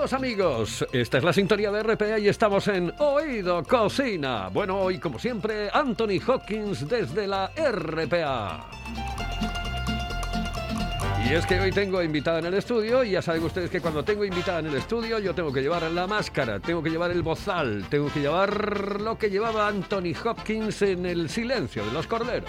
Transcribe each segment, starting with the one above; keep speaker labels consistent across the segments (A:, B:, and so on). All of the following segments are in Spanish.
A: Saludos amigos, esta es la sintonía de RPA y estamos en Oído Cocina. Bueno, hoy como siempre, Anthony Hopkins desde la RPA. Y es que hoy tengo invitada en el estudio y ya saben ustedes que cuando tengo invitada en el estudio yo tengo que llevar la máscara, tengo que llevar el bozal, tengo que llevar lo que llevaba Anthony Hopkins en el silencio de los corderos.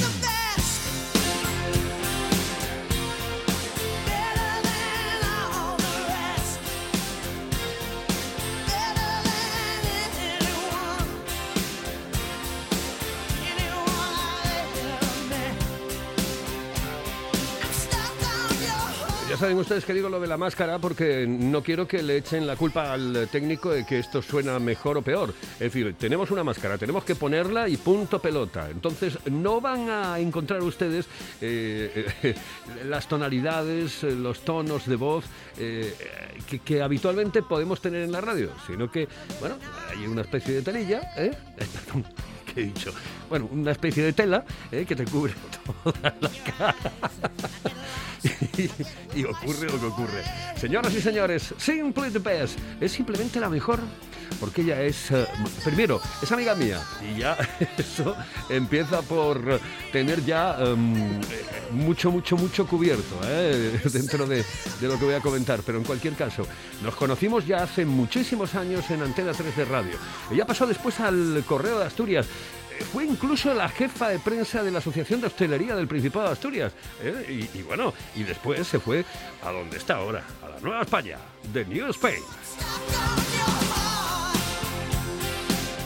A: Ya saben ustedes que digo lo de la máscara porque no quiero que le echen la culpa al técnico de que esto suena mejor o peor. Es decir, tenemos una máscara, tenemos que ponerla y punto pelota. Entonces no van a encontrar ustedes eh, las tonalidades, eh, los tonos de voz eh, que, habitualmente podemos tener en la radio, sino que, bueno, hay una especie de telilla, ¿eh? ¿qué he dicho? Bueno, una especie de tela ¿eh? que te cubre toda la cara. y, ocurre lo que ocurre. Señoras y señores, Simply the Best es simplemente la mejor porque ella es, eh, primero, es amiga mía y ya eso empieza por tener ya em, mucho, mucho, mucho cubierto eh, dentro de, de lo que voy a comentar. Pero en cualquier caso, nos conocimos ya hace muchísimos años en Antena 3 de Radio. Ella pasó después al Correo de Asturias. Eh, Fue incluso la jefa de prensa de la Asociación de Hostelería del Principado de Asturias. ¿eh? Y, bueno, y después se fue a donde está ahora, a la Nueva España, de New Spain.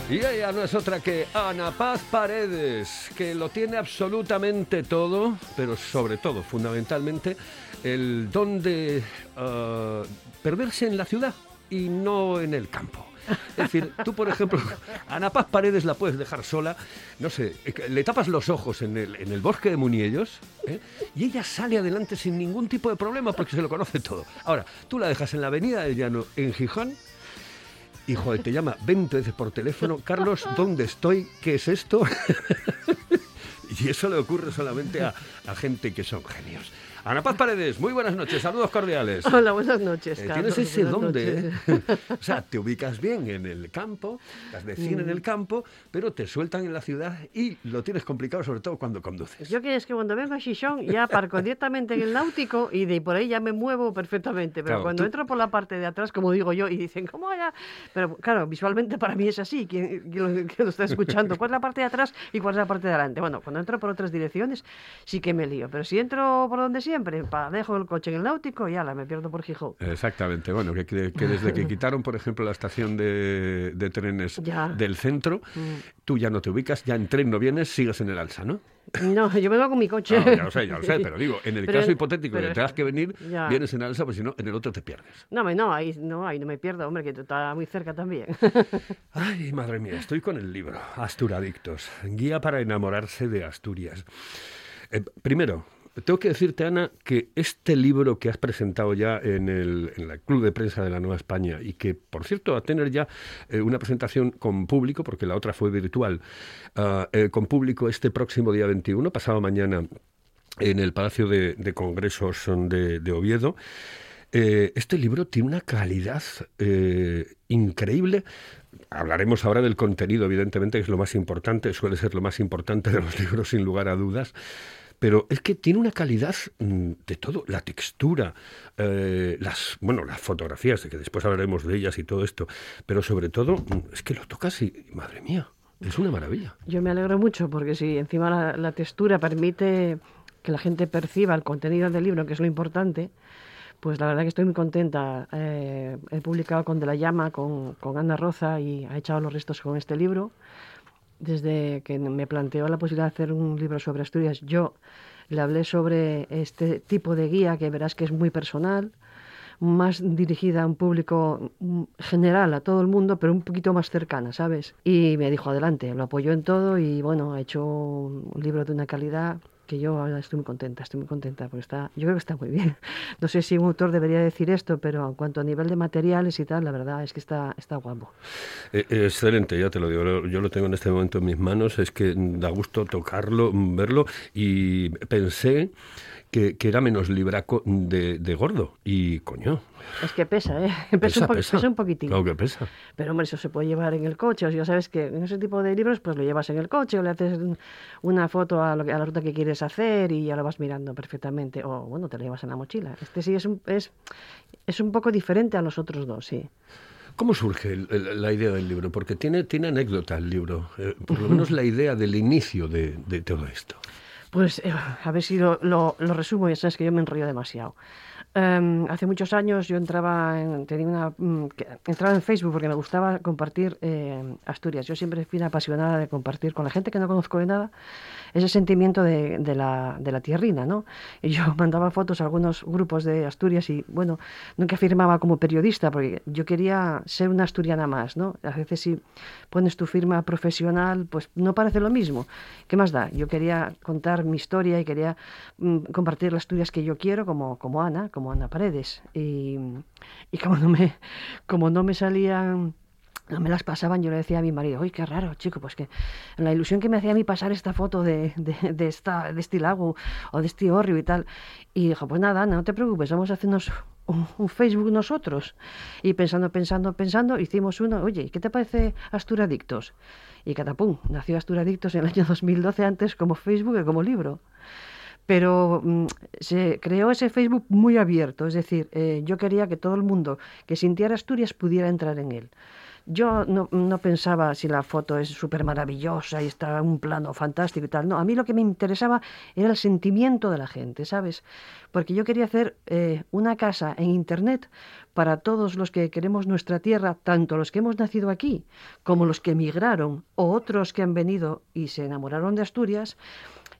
A: Y ella no es otra que Ana Paz Paredes, que lo tiene absolutamente todo, pero sobre todo, fundamentalmente, el don de ah, perderse en la ciudad y no en el campo. Es decir, tú, por ejemplo, a Ana Paz Paredes la puedes dejar sola, no sé, eh, le tapas los ojos en el, en el bosque de Muniellos ¿eh? y ella sale adelante sin ningún tipo de problema porque se lo conoce todo. Ahora, tú la dejas en la Avenida del Llano, en Gijón, y joder, te llama 20 veces por teléfono, Carlos, ¿dónde estoy? ¿Qué es esto? y eso le ocurre solamente a, a gente que son genios. Ana Paz Paredes, muy buenas noches, saludos cordiales.
B: Hola, buenas noches,
A: Eh,
B: Carlos.
A: Tienes ese don de... ¿eh? o sea, te ubicas bien en el campo, estás de cine en
B: Mm.
A: el campo, pero te sueltan en la ciudad y lo tienes complicado sobre todo cuando conduces.
B: Yo que es que cuando vengo a Xixón ya aparco directamente en el náutico y de por ahí ya me muevo perfectamente. Pero
A: Claro,
B: cuando
A: tú-
B: entro por la parte de atrás, como digo yo, y dicen, ¿cómo ya? Pero claro, visualmente para mí es así, quien, quien lo, está escuchando. ¿Cuál es la parte de atrás y cuál es la parte de adelante? Bueno, cuando entro por otras direcciones sí que me lío. Pero si entro por donde siempre, pa, dejo el coche en el náutico y ala, me pierdo por Gijón.
A: Exactamente, bueno, que, que- desde que quitaron, por ejemplo, la estación de, de trenes
B: Ya.
A: del centro,
B: Mm.
A: tú ya no te ubicas, ya en tren no vienes, sigues en el alza, ¿no?
B: No, yo vengo con mi coche.
A: Ah, ya lo sé, ya lo sé, pero digo, en el
B: Pero-
A: caso hipotético de que tengas que venir,
B: Ya.
A: vienes en alza, pues si no, en el otro te pierdes.
B: No, no, ahí no, ahí no me pierdo, hombre, que tú estás muy cerca también.
A: Ay, madre mía, estoy con el libro, Asturadictos, guía para enamorarse de Asturias. Eh, primero, tengo que decirte, Ana, que este libro que has presentado ya en el, Club de Prensa de la Nueva España y que, por cierto, va a tener ya eh, una presentación con público, porque la otra fue virtual, ah, eh, con público este próximo día 21, pasado mañana, en el Palacio de, Congresos de, Oviedo. Eh, este libro tiene una calidad increíble. Hablaremos ahora del contenido, evidentemente, que es lo más importante, suele ser lo más importante de los libros, sin lugar a dudas. Pero es que tiene una calidad mm, de todo, la textura, eh, las, bueno, las fotografías, que después hablaremos de ellas y todo esto, pero sobre todo mm, es que lo tocas y, madre mía, es una maravilla.
B: Yo me alegro mucho porque si encima la, la textura permite que la gente perciba el contenido del libro, que es lo importante, pues la verdad que estoy muy contenta. Eh, he publicado con De la Llama, con, con Ana Roza y ha echado los restos con este libro. Desde que me planteó la posibilidad de hacer un libro sobre Asturias, yo le hablé sobre este tipo de guía que verás que es muy personal, más dirigida a un público mm, general, a todo el mundo, pero un poquito más cercana, ¿sabes? Y me dijo, adelante, lo apoyó en todo y bueno, ha hecho un libro de una calidad que yo estoy muy contenta, estoy muy contenta porque está, yo creo que está muy bien. No sé si un autor debería decir esto, pero en cuanto a nivel de materiales y tal, la verdad es que está, está guapo.
A: Eh, eh, excelente, ya te lo digo. Yo lo tengo en este momento en mis manos. Es que da gusto tocarlo, verlo. Y pensé que, que era menos libraco de, de gordo. Y coño.
B: Es que pesa, ¿eh? Pesa, un, po- pesa un poquitín.
A: Claro que pesa.
B: Pero hombre, eso se puede llevar en el coche. O sea, ya sabes que en ese tipo de libros, pues lo llevas en el coche o le haces un- una foto a, lo que- a la ruta que quieres hacer y ya lo vas mirando perfectamente. O bueno, te lo llevas en la mochila. Este sí es un, es, es un poco diferente a los otros dos, sí.
A: ¿Cómo surge el- el- la idea del libro? Porque tiene, tiene anécdota el libro. Eh, por lo menos la idea del inicio de, de todo esto.
B: Pues eh, a ver si lo, lo, lo resumo, ya sabes que yo me enrollo demasiado. Em, hace muchos años yo entraba en, tenía una, que- entraba en Facebook porque me gustaba compartir eh, Asturias. Yo siempre fui una apasionada de compartir con la gente que no conozco de nada ese sentimiento de, de la, de la tierrina, ¿no? Y yo mandaba fotos a algunos grupos de Asturias y, bueno, nunca firmaba como periodista porque yo quería ser una asturiana más, ¿no? A veces si pones tu firma profesional, pues no parece lo mismo. ¿Qué más da? Yo quería contar mi historia y quería mm, compartir las Asturias que yo quiero, como, como Ana, como Ana Paredes. Y, y como no me, como no me salían no me las pasaban, yo le decía a mi marido, uy, qué raro, chico, pues que la ilusión que me hacía a mí pasar esta foto de, de, de esta, de este lago o de este horrio y tal. Y dijo, pues nada, Ana, no te preocupes, vamos a hacernos un, un Facebook nosotros. Y pensando, pensando, pensando, hicimos uno, oye, ¿qué te parece Asturadictos? Y catapum, nació Asturadictos en el año 2012 antes como Facebook que como libro pero mm, se creó ese Facebook muy abierto, es decir, eh, yo quería que todo el mundo que sintiera Asturias pudiera entrar en él. Yo no, no pensaba si la foto es súper maravillosa y está en un plano fantástico y tal. No, a mí lo que me interesaba era el sentimiento de la gente, ¿sabes? Porque yo quería hacer eh, una casa en Internet para todos los que queremos nuestra tierra, tanto los que hemos nacido aquí como los que emigraron o otros que han venido y se enamoraron de Asturias.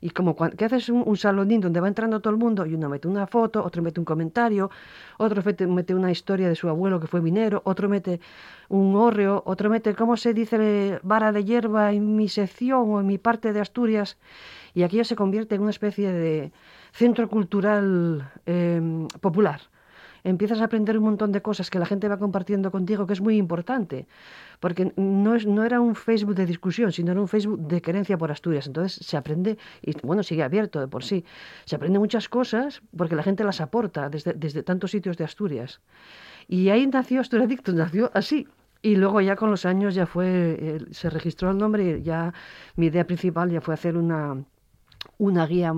B: Y como cuando, que haces un, un salonín donde va entrando todo el mundo y uno mete una foto, otro mete un comentario, otro mete, una historia de su abuelo que fue minero, otro mete un hórreo, otro mete, ¿cómo se dice vara de hierba en mi sección o en mi parte de Asturias? Y aquello se convierte en una especie de centro cultural eh, popular empiezas a aprender un montón de cosas que la gente va compartiendo contigo, que es muy importante, porque no, es, no era un Facebook de discusión, sino era un Facebook de querencia por Asturias. Entonces se aprende, y bueno, sigue abierto de por sí, se aprende muchas cosas porque la gente las aporta desde, desde tantos sitios de Asturias. Y ahí nació Asturadictos, nació así. Y luego ya con los años ya fue, eh, se registró el nombre ya mi idea principal ya fue hacer una una guía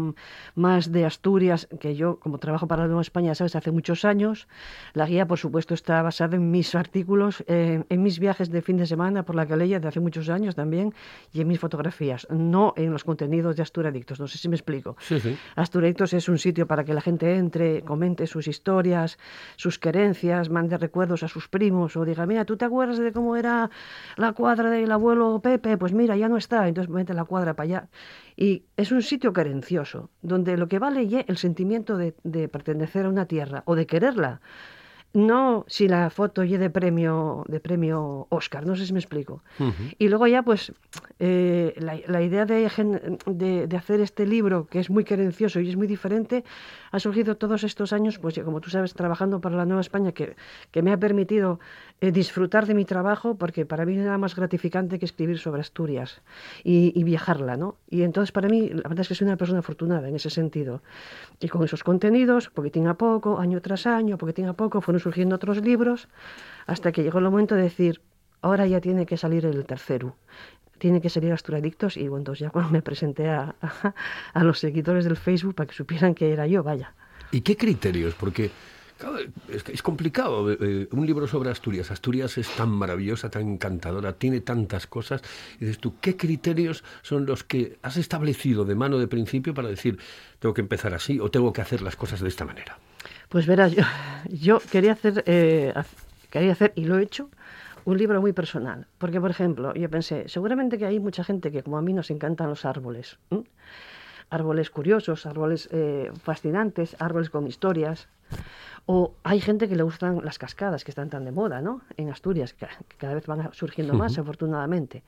B: más de Asturias, que yo, como trabajo para la Nueva España, sabes, hace muchos años. La guía, por supuesto, está basada en mis artículos, eh, en mis viajes de fin de semana por la Calella de hace muchos años también, y en mis fotografías, no en los contenidos de Asturadictos. No sé si me explico.
A: Sí, sí.
B: Asturadictos es un sitio para que la gente entre, comente sus historias, sus querencias, mande recuerdos a sus primos o diga, mira, ¿tú te acuerdas de cómo era la cuadra del abuelo Pepe? Pues mira, ya no está, entonces mete la cuadra para allá. Y es un sitio querencioso, donde lo que vale es el sentimiento de, de pertenecer a una tierra o de quererla. No si la foto y de premio de premio Oscar, no sé si me explico. Y luego ya pues eh, la, la idea de, de, de hacer este libro que es muy querencioso y es muy diferente ha surgido todos estos años, pues como tú sabes, trabajando para la Nueva España que, que me ha permitido eh, disfrutar de mi trabajo porque para mí nada más gratificante que escribir sobre Asturias y, y viajarla, ¿no? Y entonces para mí la verdad es que soy una persona afortunada en ese sentido. Y con esos contenidos, poquitín a poco, año tras año, poquitín a poco, surgiendo otros libros hasta que llegó el momento de decir, ahora ya tiene que salir el tercero. Tiene que salir Asturadictos y bueno, entonces ya cuando me presenté a, a, los seguidores del Facebook para que supieran que era yo, vaya.
A: ¿Y qué criterios? Porque es complicado. eh, eh, un libro sobre Asturias. Asturias es tan maravillosa, tan encantadora, tiene tantas cosas. Y dices tú, ¿qué criterios son los que has establecido de mano de principio para decir, tengo que empezar así o tengo que hacer las cosas de esta manera?
B: Pues verás, yo, yo quería hacer, eh, quería hacer, y lo he hecho, un libro muy personal. Porque, por ejemplo, yo pensé, seguramente que hay mucha gente que, como a mí, nos encantan los árboles. Árboles curiosos, árboles eh, fascinantes, árboles con historias. O hay gente que le gustan las cascadas, que están tan de moda, ¿no? En Asturias, que, que cada vez van surgiendo más, afortunadamente.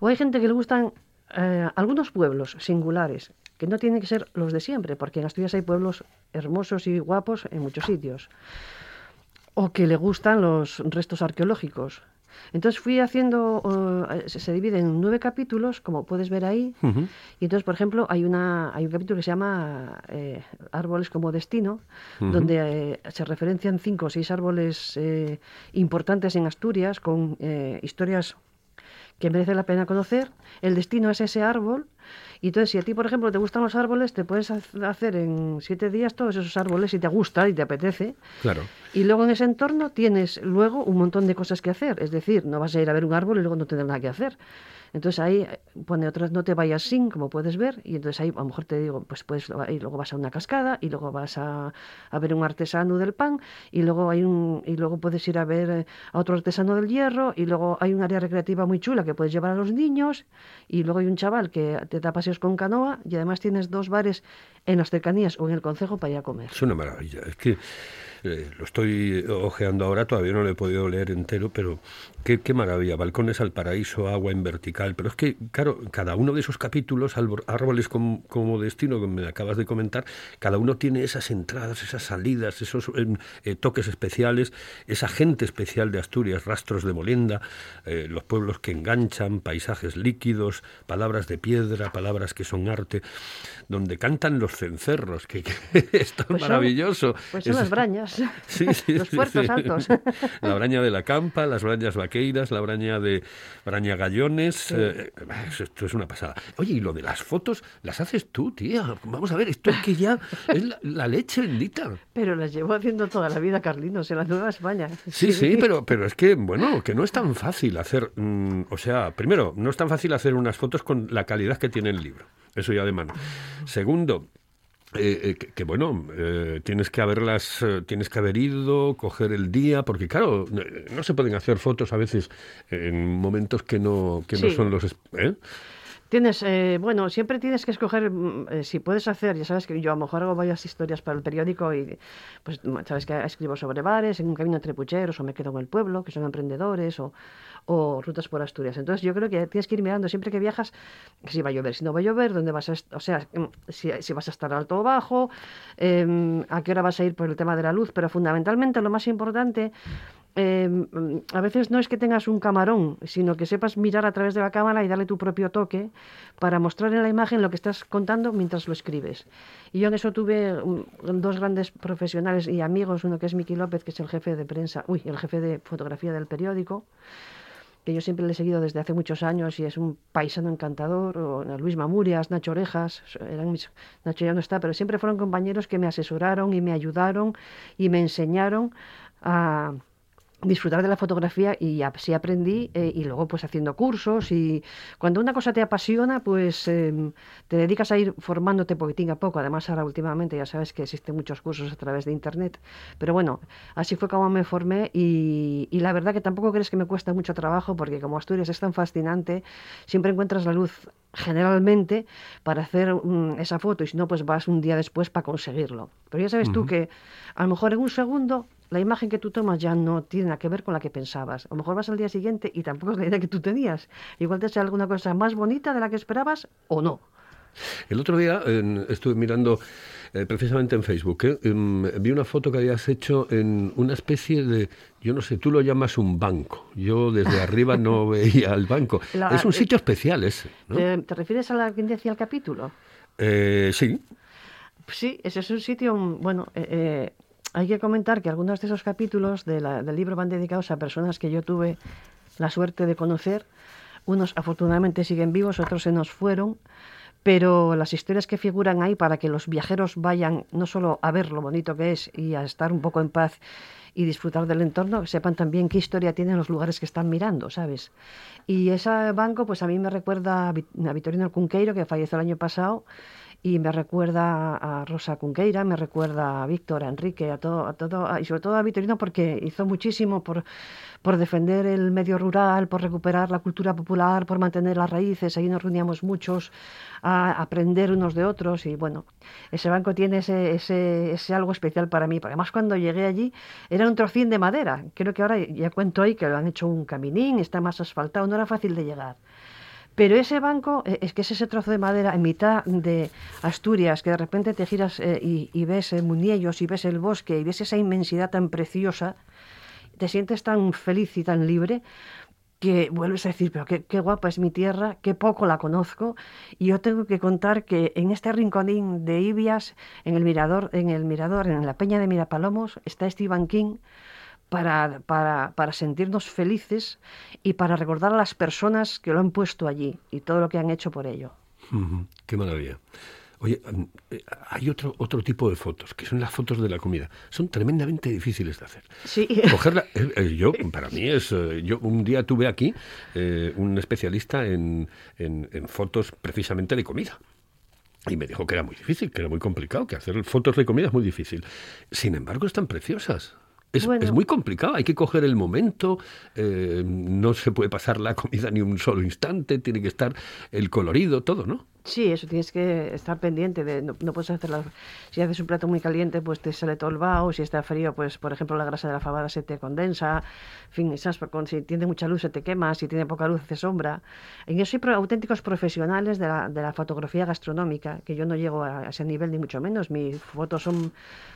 B: O hay gente que le gustan eh, algunos pueblos singulares, que no tienen que ser los de siempre, porque en Asturias hay pueblos hermosos y guapos en muchos sitios. O que le gustan los restos arqueológicos. Entonces fui haciendo, se, divide en nueve capítulos, como puedes ver ahí. Y entonces, por ejemplo, hay, una, hay un capítulo que se llama eh, Árboles como Destino, donde eh, se referencian cinco o seis árboles eh, importantes en Asturias con historias que merece la pena conocer. El destino es ese árbol. Y entonces, si a ti, por ejemplo, te gustan los árboles, te puedes hacer en siete días todos esos árboles si te gusta y te apetece.
A: Claro.
B: Y luego en ese entorno tienes luego un montón de cosas que hacer. Es decir, no vas a ir a ver un árbol y luego no tener nada que hacer. Entonces ahí eh, pone otras, no te vayas sin, como puedes ver, y entonces ahí a lo mejor te digo, pues puedes, y luego vas a una cascada, y luego vas a, a ver un artesano del pan, y luego hay un, y luego puedes ir a ver eh, a otro artesano del hierro, y luego hay un área recreativa muy chula que puedes llevar a los niños, y luego hay un chaval que te da paseos con canoa, y además tienes dos bares en las cercanías o en el concejo para ir a comer.
A: Es una maravilla. Es que eh, lo estoy ojeando ahora, todavía no lo he podido leer entero, pero qué, qué maravilla. Balcones al paraíso, agua en vertical. Pero es que, claro, cada uno de esos capítulos, árbol- árboles como, como destino, que me acabas de comentar, cada uno tiene esas entradas, esas salidas, esos em, eh, toques especiales, esa gente especial de Asturias, rastros de molenda, eh, los pueblos que enganchan, paisajes líquidos, palabras de piedra, palabras que son arte, donde cantan los cencerros, que, que es tan
B: Pues son-
A: maravilloso.
B: Pues son
A: Es-
B: las brañas,
A: Sí, sí,
B: los puertos
A: sí.
B: altos.
A: La braña de la campa, las brañas vaqueiras, la braña de braña gallones. eh, esto es una pasada. Oye, y lo de las fotos, las haces tú, tía. Vamos a ver, esto es que ya es la, la leche bendita.
B: Pero las llevo haciendo toda la vida, Carlinos, en la Nueva España.
A: Sí, sí, pero, pero es que, bueno, que no es tan fácil hacer, mm, o sea, primero, no es tan fácil hacer unas fotos con la calidad que tiene el libro, eso ya de mano. Segundo, eh, eh, que, que, bueno, eh, tienes que haberlas, eh, tienes que haber ido, coger el día, porque claro, no, no se pueden hacer fotos a veces en momentos que no, que no son los... es-.
B: Tienes, eh, bueno, siempre tienes que escoger, mm, eh, si puedes hacer, ya sabes que yo a lo mejor hago varias historias para el periódico y pues sabes que escribo sobre bares, en un camino entre pucheros o me quedo en el pueblo, que son emprendedores o, o rutas por Asturias. Entonces yo creo que tienes que ir mirando siempre que viajas si va a llover, si no va a llover, dónde vas a, o sea, mm, si, si vas a estar alto o bajo, em, a qué hora vas a ir por el tema de la luz, pero fundamentalmente lo más importante mm, a veces no es que tengas un camarón, sino que sepas mirar a través de la cámara y darle tu propio toque para mostrar en la imagen lo que estás contando mientras lo escribes. Y yo en eso tuve mm, dos grandes profesionales y amigos, uno que es Miki López, que es el jefe de prensa, uy, el jefe de fotografía del periódico, que yo siempre le he seguido desde hace muchos años y es un paisano encantador, o Luis Mamurias, Nacho Orejas, eran mis, Nacho ya no está, pero siempre fueron compañeros que me asesoraron y me ayudaron y me enseñaron a disfrutar de la fotografía y así aprendí eh, y luego pues haciendo cursos y cuando una cosa te apasiona pues em, te dedicas a ir formándote poquitín a poco. Además ahora últimamente ya sabes que existen muchos cursos a través de internet. Pero bueno así fue como me formé y, y la verdad que tampoco crees que me cuesta mucho trabajo porque como Asturias es tan fascinante siempre encuentras la luz generalmente para hacer mm, esa foto y si no pues vas un día después para conseguirlo. Pero ya sabes tú que a lo mejor en un segundo la imagen que tú tomas ya no tiene nada que ver con la que pensabas. A lo mejor vas al día siguiente y tampoco es la idea que tú tenías. Igual te sale alguna cosa más bonita de la que esperabas o no.
A: El otro día en- estuve mirando eh, precisamente en Facebook, ¿eh? Em, vi una foto que habías hecho en una especie de, yo no sé, tú lo llamas un banco. Yo desde arriba no veía el banco.
B: La-
A: es un
B: eh,
A: sitio especial ese, ¿no?
B: ¿Te, refieres a la que decía el capítulo?
A: Eh, sí,
B: Sí, ese es un sitio, bueno, eh, eh, hay que comentar que algunos de esos capítulos del libro van dedicados a personas que yo tuve la suerte de conocer. Unos afortunadamente siguen vivos, otros se nos fueron, pero las historias que figuran ahí para que los viajeros vayan no solo a ver lo bonito que es y a estar un poco en paz y disfrutar del entorno, sepan también qué historia tienen los lugares que están mirando, ¿sabes? Y ese banco, pues a mí me recuerda a Vitorino Cunqueiro, que falleció el año pasado, y me recuerda a Rosa Cunqueira, me recuerda a Víctor, a Enrique, a todo, a todo, a- y sobre todo a Vitorino porque hizo muchísimo por, por defender el medio rural, por recuperar la cultura popular, por mantener las raíces. Ahí nos reuníamos muchos a aprender unos de otros y bueno, ese banco tiene ese, ese, ese algo especial para mí. Porque además cuando llegué allí era un trocín de madera. Creo que ahora ya cuento ahí que lo han hecho un caminín, está más asfaltado, no era fácil de llegar. Pero ese banco eh, es que es ese trozo de madera en mitad de Asturias, que de repente te giras eh, y, ves eh, y ves el bosque y ves esa inmensidad tan preciosa, te sientes tan feliz y tan libre que vuelves a decir, pero qué, qué guapa es mi tierra, qué poco la conozco. Y yo tengo que contar que en este rinconín de Ibias, en el mirador, en el mirador, en la peña de Mirapalomos, está Stephen King para, para, para sentirnos felices y para recordar a las personas que lo han puesto allí y todo lo que han hecho por ello.
A: Qué maravilla. Oye, mm, eh, hay otro, otro tipo de fotos, que son las fotos de la comida. Son tremendamente difíciles de hacer.
B: Sí,
A: Cogerla, eh, eh, yo, para mí es, eh, yo un día tuve aquí eh, un especialista en, en- en fotos precisamente de comida. Y me dijo que era muy difícil, que era muy complicado, que hacer fotos de comida es muy difícil. Sin embargo, están preciosas. Es,
B: Bueno.
A: es muy complicado, hay que coger el momento, eh, no se puede pasar la comida ni un solo instante, tiene que estar el colorido, todo, ¿no?
B: Sí, eso tienes que estar pendiente de no, no puedes hacerla si haces un plato muy caliente pues te sale todo el vaho, si está frío pues por ejemplo la grasa de la fabada se te condensa, en fin, esas, con- si tiene mucha luz se te quema, si tiene poca luz hace sombra. En eso hay pro- auténticos profesionales de la, de la fotografía gastronómica, que yo no llego a, a ese nivel ni mucho menos, mis fotos son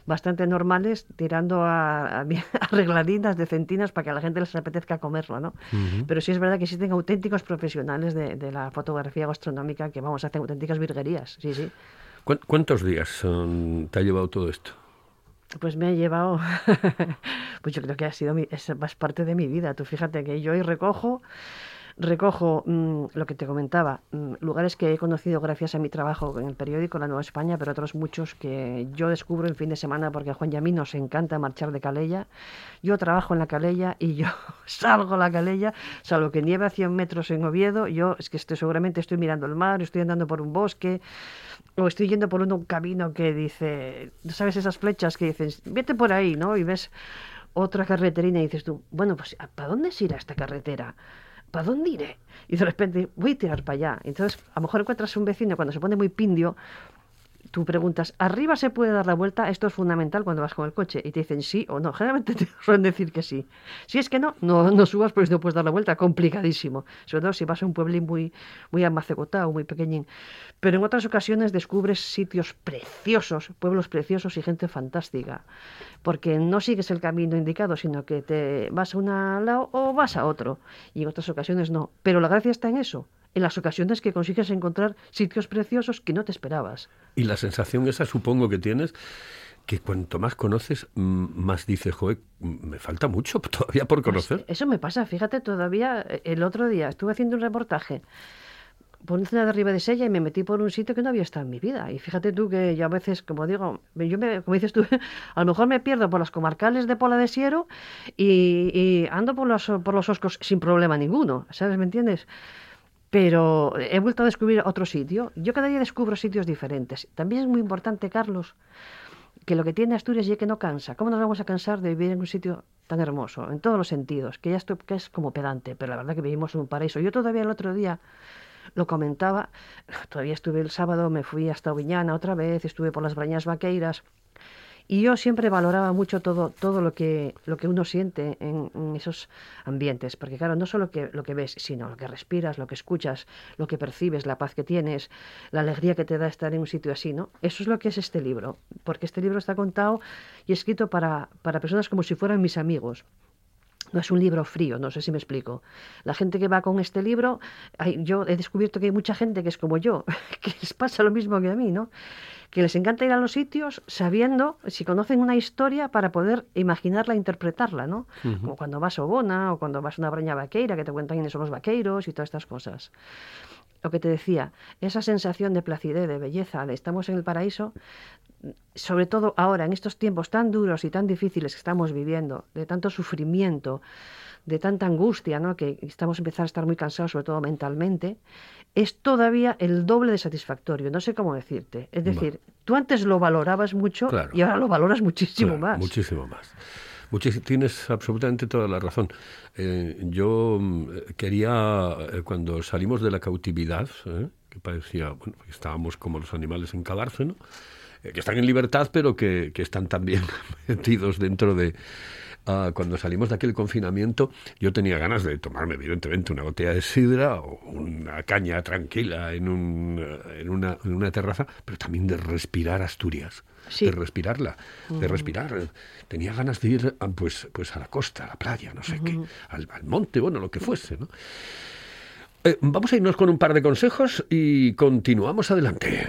B: bastante normales, tirando a, a, bien arregladinas, decentinas para que a la gente les apetezca comerlo, ¿no? Pero sí es verdad que existen auténticos profesionales de, de la fotografía gastronómica que vamos a hacer auténticas virguerías, sí, sí.
A: ¿Cuán- ¿Cuántos días um, te ha llevado todo esto?
B: Pues me ha llevado, pues yo creo que ha sido mi, es más parte de mi vida. Tú fíjate que yo hoy recojo, recojo mm, lo que te comentaba, mm, lugares que he conocido gracias a mi trabajo en el periódico La Nueva España, pero otros muchos que yo descubro en fin de semana porque a Juan y a mí nos encanta marchar de Calella. Yo trabajo en la Calella y yo salgo a la Calella, salvo que nieve a 100 metros en Oviedo, yo es que estoy, seguramente estoy mirando el mar, estoy andando por un bosque, o estoy yendo por un, un camino que dice, ¿sabes esas flechas que dicen, vete por ahí, ¿no? Y ves otra carreterina y dices tú, bueno, pues ¿para dónde es ir a esta carretera? ¿Para dónde iré? Y de repente voy a tirar para allá. Entonces, a lo mejor encuentras un vecino cuando se pone muy pindio, tú preguntas, ¿arriba se puede dar la vuelta? Esto es fundamental cuando vas con el coche. Y te dicen sí o no. Generalmente te suelen decir que sí. Si es que no, no, no subas pues no puedes dar la vuelta. Complicadísimo. Sobre todo si vas a un pueblín muy, muy amacegotado, muy pequeñín. Pero en otras ocasiones descubres sitios preciosos, pueblos preciosos y gente fantástica. Porque no sigues el camino indicado, sino que te vas a un lado o vas a otro. Y en otras ocasiones no. Pero la gracia está en eso. En las ocasiones que consigues encontrar sitios preciosos que no te esperabas.
A: Y la sensación esa supongo que tienes que cuanto más conoces, más dices, joder, me falta mucho todavía por conocer.
B: Pues eso me pasa, fíjate, todavía eh, el otro día estuve haciendo un reportaje por una de arriba de Sella y me metí por un sitio que no había estado en mi vida. Y fíjate tú que yo a veces, como digo, yo me, como dices tú, a lo mejor me pierdo por las comarcales de Pola de Siero y, y ando por los, por los oscos sin problema ninguno, ¿sabes? ¿Me entiendes? Pero he vuelto a descubrir otro sitio. Yo cada día descubro sitios diferentes. También es muy importante, Carlos, que lo que tiene Asturias es que no cansa. ¿Cómo nos vamos a cansar de vivir en un sitio tan hermoso, en todos los sentidos? Que ya esto que es como pedante, pero la verdad que vivimos en un paraíso. Yo todavía el otro día lo comentaba, todavía estuve el sábado, me fui hasta Oviñana otra vez, estuve por las Brañas Vaqueiras Y yo siempre valoraba mucho todo, todo lo, que, lo que uno siente en, esos ambientes, porque claro, no solo que, lo que ves, sino lo que respiras, lo que escuchas, lo que percibes, la paz que tienes, la alegría que te da estar en un sitio así, ¿no? Eso es lo que es este libro, porque este libro está contado y escrito para, para personas como si fueran mis amigos. No es un libro frío, no sé si me explico. La gente que va con este libro, hay- yo he descubierto que hay mucha gente que es como yo, que les pasa lo mismo que a mí, ¿no? Que les encanta ir a los sitios sabiendo, si conocen una historia, para poder imaginarla e interpretarla, ¿no? Como cuando vas a Obona o cuando vas a una braña vaqueira, que te cuentan quiénes son los vaqueiros y todas estas cosas. Lo que te decía, esa sensación de placidez, de belleza, de estamos en el paraíso, sobre todo ahora, en estos tiempos tan duros y tan difíciles que estamos viviendo, de tanto sufrimiento, de tanta angustia, ¿no? que estamos empezando a estar muy cansados, sobre todo mentalmente, es todavía el doble de satisfactorio. No sé cómo decirte. Es decir, tú antes lo valorabas mucho
A: Claro.
B: y ahora lo valoras muchísimo
A: Claro,
B: más.
A: Muchísimo más. Muchis- tienes absolutamente toda la razón. Eh, yo mm, quería, eh, cuando salimos de la cautividad, ¿eh? que parecía, bueno, que estábamos como los animales en Cadárseno, eh, que están en libertad, pero que, que están también metidos dentro de... ah, cuando salimos de aquel confinamiento, yo tenía ganas de tomarme, evidentemente, una botella de sidra o una caña tranquila en, un, eh, en, una, en una terraza, pero también de respirar Asturias
B: Sí.
A: de respirarla, de respirar. Tenía ganas de ir a, pues, pues a la costa, a la playa, no sé qué, al, al monte, bueno, lo que fuese. ¿no? Eh, vamos a irnos con un par de consejos y continuamos adelante.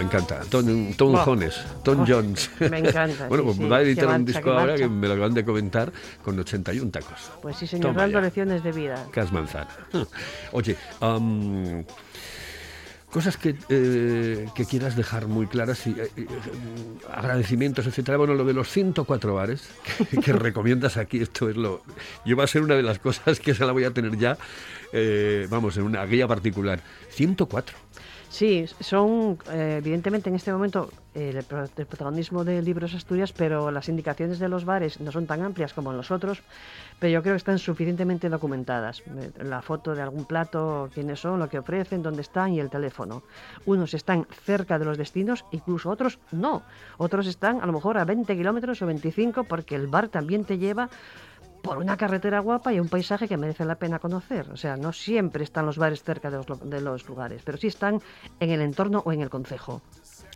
C: Me
A: encanta. Tom. Jones, Tom
B: Oh,
A: Jones.
B: me encanta,
A: bueno,
B: sí,
A: pues va a editar un
B: marcha,
A: disco ahora que me lo acaban de comentar con 81 tacos.
B: Pues sí, señor,
A: Toma
B: dando
A: ya.
B: lecciones de vida.
A: Cas manzana. Oye, cosas que, eh, que quieras dejar muy claras y eh, eh, agradecimientos, etcétera. Bueno, lo de los 104 bares que, que recomiendas aquí, esto es lo. Yo va a ser una de las cosas que se la voy a tener ya, eh, vamos, en una guía particular. 104.
B: Sí, son eh, evidentemente en este momento eh, el, el protagonismo de Libros Asturias, pero las indicaciones de los bares no son tan amplias como en los otros, pero yo creo que están suficientemente documentadas. Eh, La foto de algún plato, quiénes son, lo que ofrecen, dónde están y el teléfono. Unos están cerca de los destinos, incluso otros no. Otros están a lo mejor a 20 kilómetros o 25 porque el bar también te lleva por una carretera guapa y un paisaje que merece la pena conocer. O sea, no siempre están los bares cerca de los, lo- de los lugares, pero sí están en el entorno o en el concejo.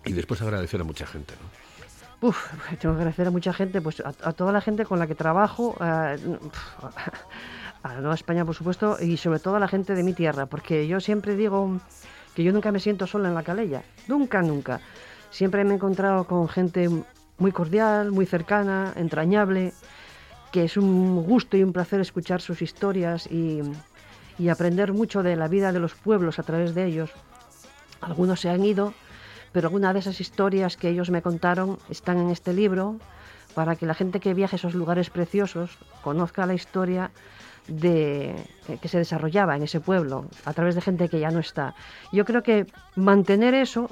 A: Y después agradecer a mucha gente, ¿no?
B: Uf, tengo que agradecer a mucha gente, pues a, a toda la gente con la que trabajo, a, a la Nueva España, por supuesto, y sobre todo a la gente de mi tierra, porque yo siempre digo que yo nunca me siento sola en la calella, nunca, nunca. Siempre me he encontrado con gente muy cordial, muy cercana, entrañable, que es un gusto y un placer escuchar sus historias y, y aprender mucho de la vida de los pueblos a través de ellos. Algunos se han ido, pero algunas de esas historias que ellos me contaron están en este libro para que la gente que viaje a esos lugares preciosos conozca la historia de que se desarrollaba en ese pueblo a través de gente que ya no está. Yo creo que mantener eso,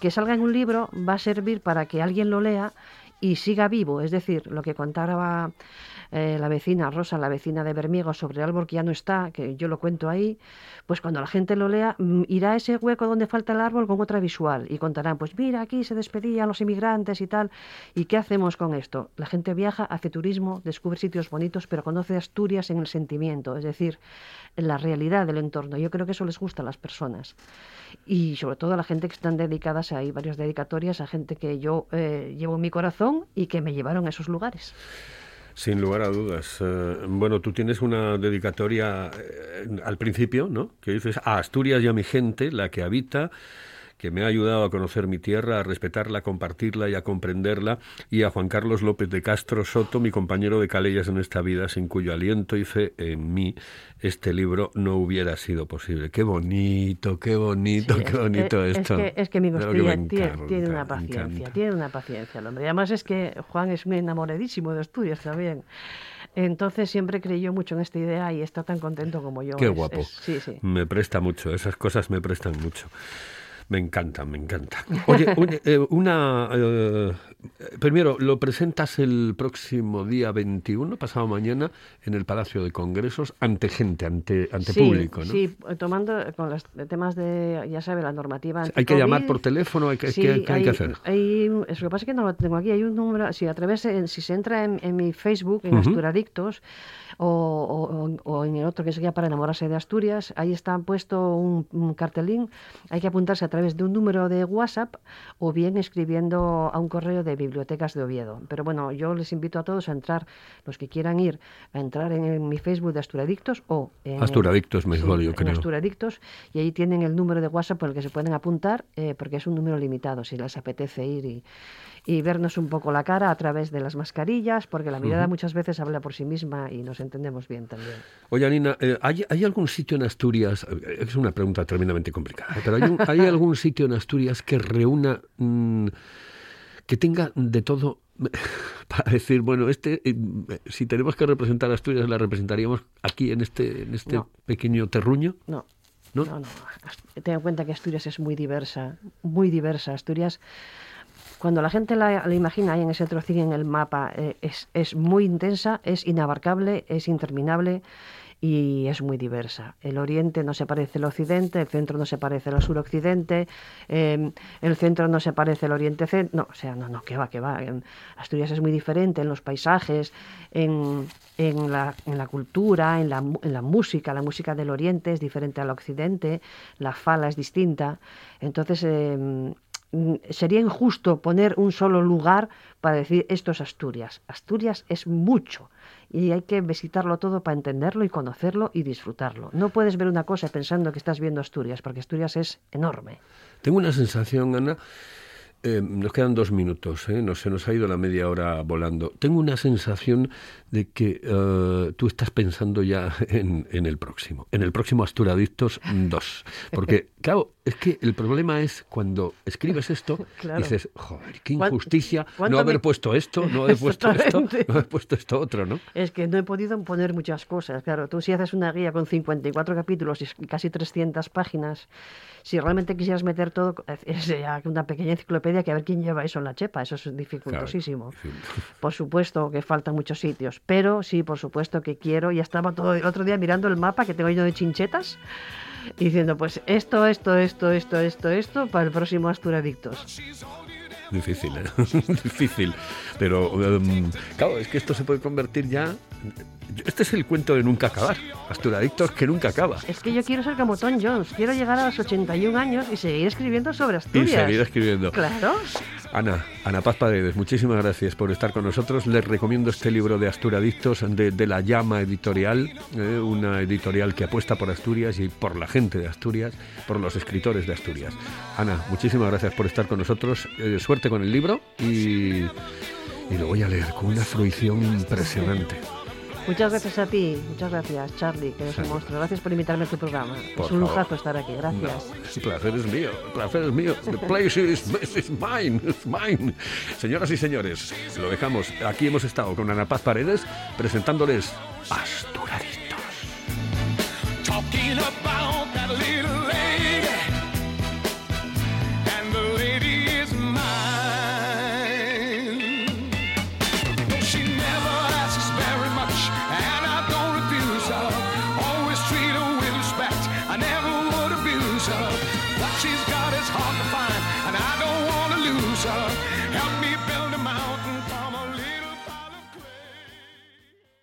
B: que salga en un libro, va a servir para que alguien lo lea y siga vivo. Es decir, lo que contaba eh, la vecina Rosa, la vecina de Bermiego, sobre el árbol que ya no está, que yo lo cuento ahí, pues cuando la gente lo lea, mm, irá a ese hueco donde falta el árbol con otra visual y contarán, pues mira, aquí se despedían los inmigrantes y tal. ¿Y qué hacemos con esto? La gente viaja, hace turismo, descubre sitios bonitos, pero conoce Asturias en el sentimiento, es decir, en la realidad del entorno. Yo creo que eso les gusta a las personas. Y sobre todo a la gente que están dedicadas, hay varias dedicatorias a gente que yo eh, llevo en mi corazón y que me llevaron a esos lugares.
A: Sin lugar a dudas. Eh, bueno, tú tienes una dedicatoria eh, al principio, ¿no? Que dices a Asturias y a mi gente, la que habita que me ha ayudado a conocer mi tierra, a respetarla, a compartirla y a comprenderla, y a Juan Carlos López de Castro Soto, mi compañero de calellas en esta vida, sin cuyo aliento y fe en mí este libro no hubiera sido posible. Qué bonito, qué bonito,
B: Sí,
A: qué
B: es
A: bonito
B: que,
A: esto.
B: Es que, es que mi Costilla tiene, una paciencia,
A: encanta.
B: tiene una paciencia el hombre. Y además es que Juan es un enamoradísimo de Asturias también. Entonces siempre creyó mucho en esta idea y está tan contento como yo.
A: Qué
B: Es-
A: guapo.
B: es- sí, sí.
A: Me presta mucho, esas cosas me prestan mucho. Me encantan, me encantan. Oye, eh, una... eh, primero, lo presentas el próximo día 21, pasado mañana, en el Palacio de Congresos, ante gente, ante, ante
B: Sí,
A: público, ¿no?
B: Sí, tomando con los temas de, ya sabe, la normativa.
A: Hay que llamar por teléfono, hay que,
B: Sí,
A: ¿qué, qué hay que hacer?
B: hay- es lo que pasa es que no lo tengo aquí. Hay un número, si a través, en- si se entra en, en mi Facebook, en
A: Ujú.
B: Asturadictos, o, o- o- o en el otro que sería para enamorarse de Asturias, ahí está puesto un, un cartelín. Hay que apuntarse a través de un número de WhatsApp o bien escribiendo a un correo de bibliotecas de Oviedo. Pero bueno, yo les invito a todos a entrar, los que quieran ir, a entrar en, el- mi Facebook de Asturadictos o en
A: Asturadictos mejor, yo
B: en
A: creo.
B: Asturadictos y ahí tienen el número de WhatsApp por el que se pueden apuntar eh, porque es un número limitado si les apetece ir y, y vernos un poco la cara a través de las mascarillas porque la mirada muchas veces habla por sí misma y nos entendemos bien también.
A: Oye, Nina, eh, ¿hay, hay algún sitio en Asturias, es una pregunta tremendamente complicada, ¿eh? pero hay, un- ¿hay algún sitio en Asturias que reúna, mm, que tenga de todo para decir, bueno, este, eh, si tenemos que representar a Asturias, la representaríamos aquí en este, en este
B: No.
A: pequeño terruño?
B: No.
A: ¿No?
B: No, no. Ten en cuenta que Asturias es muy diversa, muy diversa. Asturias, cuando la gente la, la imagina ahí en ese trocín en el mapa, eh, es, es muy intensa, es inabarcable, es interminable y es muy diversa. El oriente no se parece al occidente, el centro no se parece al suroccidente, eh, el centro no se parece al oriente centro. No, o sea, no, no, que va, que va. En Asturias es muy diferente en los paisajes, en, en, la, en la cultura, en la, en la música. La música del oriente es diferente al occidente, la fala es distinta. Entonces, eh, sería injusto poner un solo lugar para decir esto es Asturias. Asturias es mucho y hay que visitarlo todo para entenderlo y conocerlo y disfrutarlo. No puedes ver una cosa pensando que estás viendo Asturias, porque Asturias es enorme.
A: Tengo una sensación, Ana, eh, nos quedan dos minutos, ¿eh? no se nos ha ido la media hora volando. Tengo una sensación de que eh, tú estás pensando ya en, en el próximo, en el próximo Asturadictos 2. Porque, claro, es que el problema es cuando escribes esto,
B: Claro.
A: dices, joder, qué
B: ¿Cuán-
A: injusticia no haber
B: me-
A: puesto esto, no haber puesto esto, no haber puesto esto otro, ¿no?
B: Es que no he podido poner muchas cosas. Claro, tú si haces una guía con 54 capítulos y casi 300 páginas, si realmente quisieras meter todo, es una pequeña enciclopedia que a ver quién lleva eso en la chepa. Eso es dificultosísimo.
A: Claro.
B: Por supuesto que faltan muchos sitios, pero sí, por supuesto que quiero. Ya estaba todo el otro día mirando el mapa que tengo lleno de chinchetas diciendo, pues esto, esto, esto, esto, esto, esto para el próximo Asturadictos.
A: Difícil, ¿eh? Difícil. Pero, em, claro, es que esto se puede convertir ya... Este es el cuento de nunca acabar. Asturadictos que nunca acaba.
B: Es que yo quiero ser como Tom Jones, quiero llegar a los 81 años y seguir escribiendo sobre
A: Y
B: Asturias.
A: seguir escribiendo.
B: Claro.
A: Ana, Ana Paz Paredes, muchísimas gracias por estar con nosotros. Les recomiendo este libro de Asturadictos de, de La Llama Editorial, eh, una editorial que apuesta por Asturias y por la gente de Asturias, por los escritores de Asturias. Ana, muchísimas gracias por estar con nosotros. Eh, suerte con el libro y, y lo voy a leer con una fruición impresionante.
B: Muchas gracias a ti, muchas gracias Charlie, que eres un monstruo. Gracias por invitarme a tu programa.
A: Por
B: es un lujazo estar aquí, gracias.
A: No, el placer es mío, el placer es mío. The place is, is mine, it's mine. Señoras y señores, lo dejamos. Aquí hemos estado con Ana Paz Paredes presentándoles
C: about